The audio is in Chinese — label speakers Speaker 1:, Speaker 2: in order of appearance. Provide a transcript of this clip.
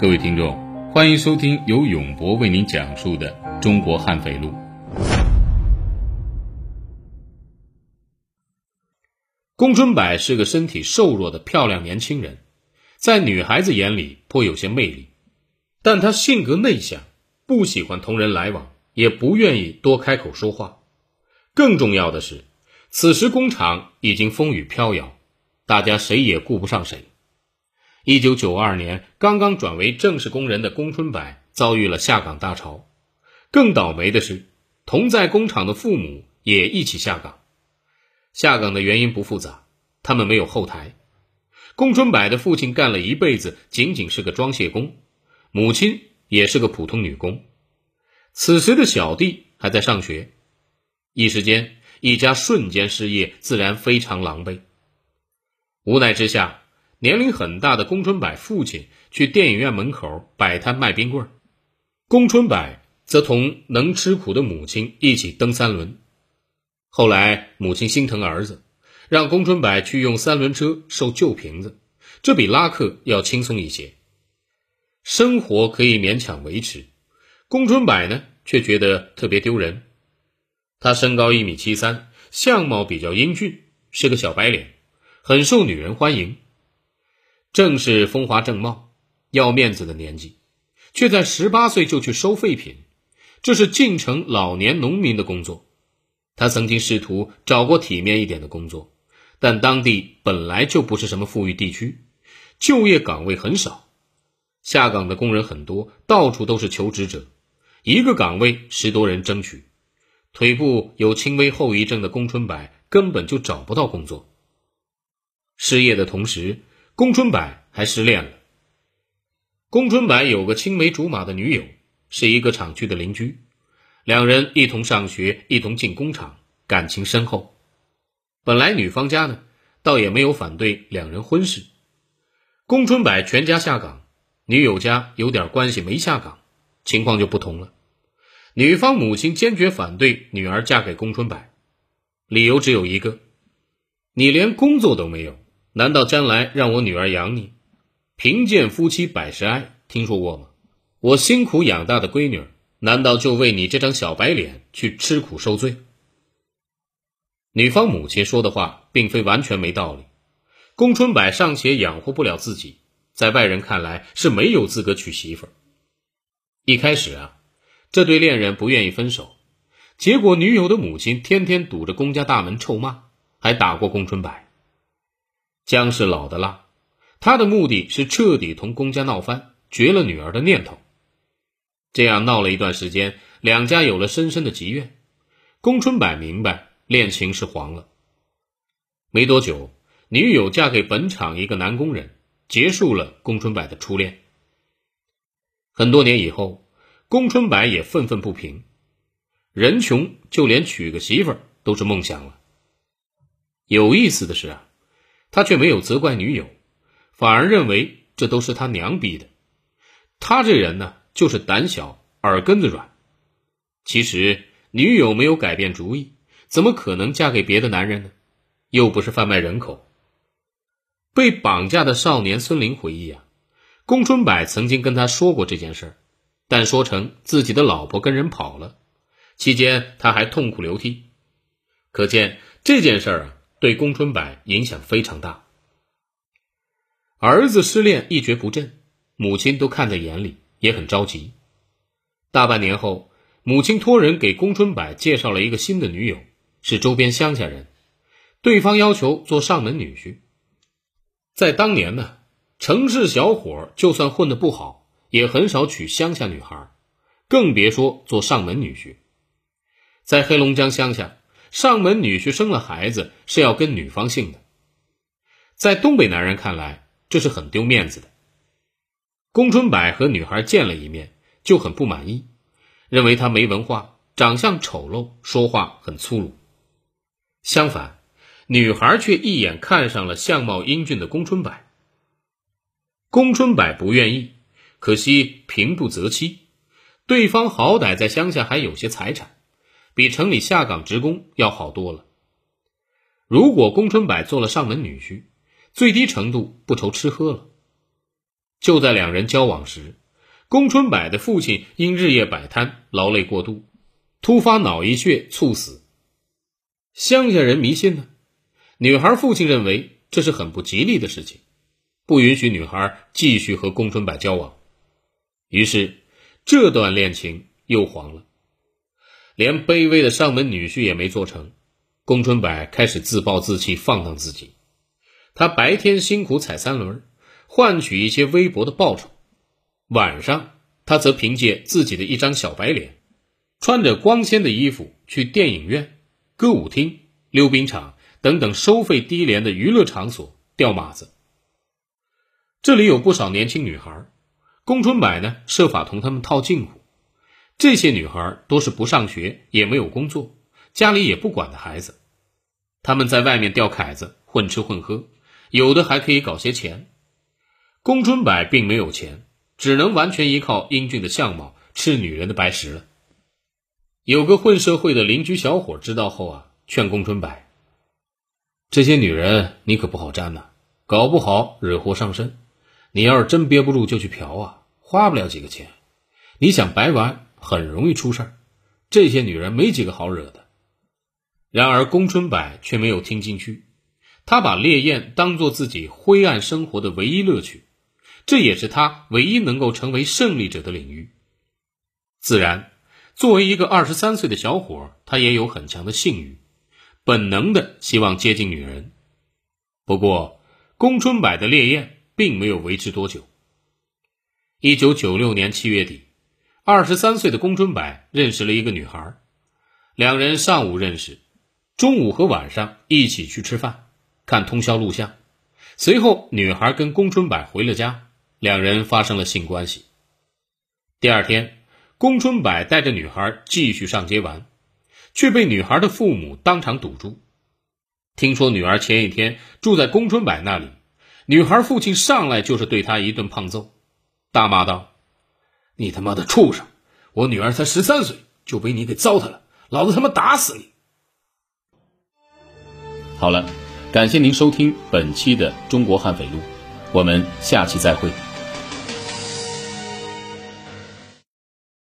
Speaker 1: 各位听众，欢迎收听由永博为您讲述的《中国悍匪录》。宫春柏是个身体瘦弱的漂亮年轻人，在女孩子眼里颇有些魅力，但他性格内向，不喜欢同人来往，也不愿意多开口说话。更重要的是，此时工厂已经风雨飘摇，大家谁也顾不上谁。一九九二年，刚刚转为正式工人的宫春柏遭遇了下岗大潮。更倒霉的是，同在工厂的父母也一起下岗。下岗的原因不复杂，他们没有后台。宫春柏的父亲干了一辈子，仅仅是个装卸工，母亲也是个普通女工。此时的小弟还在上学，一时间，一家瞬间失业，自然非常狼狈。无奈之下。年龄很大的宫春柏父亲去电影院门口摆摊卖冰棍儿宫春柏则同能吃苦的母亲一起蹬三轮。后来母亲心疼儿子，让宫春柏去用三轮车收旧瓶子，这比拉客要轻松一些，生活可以勉强维持。宫春柏呢，却觉得特别丢人。他身高一米七三，相貌比较英俊，是个小白脸，很受女人欢迎。正是风华正茂、要面子的年纪，却在十八岁就去收废品，这是进城老年农民的工作。他曾经试图找过体面一点的工作，但当地本来就不是什么富裕地区，就业岗位很少，下岗的工人很多，到处都是求职者，一个岗位十多人争取。腿部有轻微后遗症的宫春柏根本就找不到工作。失业的同时。宫春柏还失恋了。宫春柏有个青梅竹马的女友，是一个厂区的邻居，两人一同上学，一同进工厂，感情深厚。本来女方家呢，倒也没有反对两人婚事。宫春柏全家下岗，女友家有点关系没下岗，情况就不同了。女方母亲坚决反对女儿嫁给宫春柏，理由只有一个：你连工作都没有。难道将来让我女儿养你？贫贱夫妻百事哀，听说过吗？我辛苦养大的闺女，难道就为你这张小白脸去吃苦受罪？女方母亲说的话并非完全没道理。宫春柏尚且养活不了自己，在外人看来是没有资格娶媳妇儿。一开始啊，这对恋人不愿意分手，结果女友的母亲天天堵着宫家大门臭骂，还打过宫春柏。姜是老的辣，他的目的是彻底同宫家闹翻，绝了女儿的念头。这样闹了一段时间，两家有了深深的积怨。宫春柏明白恋情是黄了。没多久，女友嫁给本厂一个男工人，结束了宫春柏的初恋。很多年以后，宫春柏也愤愤不平。人穷，就连娶个媳妇都是梦想了。有意思的是啊。他却没有责怪女友，反而认为这都是他娘逼的。他这人呢，就是胆小、耳根子软。其实女友没有改变主意，怎么可能嫁给别的男人呢？又不是贩卖人口。被绑架的少年孙林回忆啊，宫春柏曾经跟他说过这件事儿，但说成自己的老婆跟人跑了，期间他还痛哭流涕。可见这件事儿啊。对宫春柏影响非常大。儿子失恋一蹶不振，母亲都看在眼里，也很着急。大半年后，母亲托人给宫春柏介绍了一个新的女友，是周边乡下人，对方要求做上门女婿。在当年呢，城市小伙就算混得不好，也很少娶乡下女孩，更别说做上门女婿。在黑龙江乡下。上门女婿生了孩子是要跟女方姓的，在东北男人看来，这是很丢面子的。宫春柏和女孩见了一面就很不满意，认为她没文化，长相丑陋，说话很粗鲁。相反，女孩却一眼看上了相貌英俊的宫春柏。宫春柏不愿意，可惜平不择妻，对方好歹在乡下还有些财产。比城里下岗职工要好多了。如果宫春柏做了上门女婿，最低程度不愁吃喝了。就在两人交往时，宫春柏的父亲因日夜摆摊、劳累过度，突发脑溢血猝死。乡下人迷信呢，女孩父亲认为这是很不吉利的事情，不允许女孩继续和宫春柏交往。于是，这段恋情又黄了。连卑微的上门女婿也没做成，宫春柏开始自暴自弃，放荡自己。他白天辛苦踩三轮，换取一些微薄的报酬；晚上，他则凭借自己的一张小白脸，穿着光鲜的衣服去电影院、歌舞厅、溜冰场等等收费低廉的娱乐场所钓马子。这里有不少年轻女孩，宫春柏呢设法同他们套近乎。这些女孩都是不上学也没有工作，家里也不管的孩子，他们在外面钓凯子，混吃混喝。有的还可以搞些钱，宫春柏并没有钱，只能完全依靠英俊的相貌吃女人的白食了。有个混社会的邻居小伙知道后啊，劝宫春柏：“这些女人你可不好沾呐，搞不好惹祸上身。你要是真憋不住就去嫖啊，花不了几个钱。你想白玩，很容易出事儿。这些女人没几个好惹的。”然而宫春柏却没有听进去。他把烈焰当做自己灰暗生活的唯一乐趣，这也是他唯一能够成为胜利者的领域。自然，作为一个二十三岁的小伙，他也有很强的性欲，本能的希望接近女人。不过，宫春柏的烈焰并没有维持多久。一九九六年七月底，二十三岁的宫春柏认识了一个女孩，两人上午认识，中午和晚上一起去吃饭。看通宵录像，随后女孩跟宫春柏回了家，两人发生了性关系。第二天，宫春柏带着女孩继续上街玩，却被女孩的父母当场堵住。听说女儿前一天住在宫春柏那里，女孩父亲上来就是对她一顿胖揍，大骂道：“你他妈的畜生！我女儿才十三岁就被你给糟蹋了，老子他妈打死你！”
Speaker 2: 好了。感谢您收听本期的《中国悍匪录》，我们下期再会。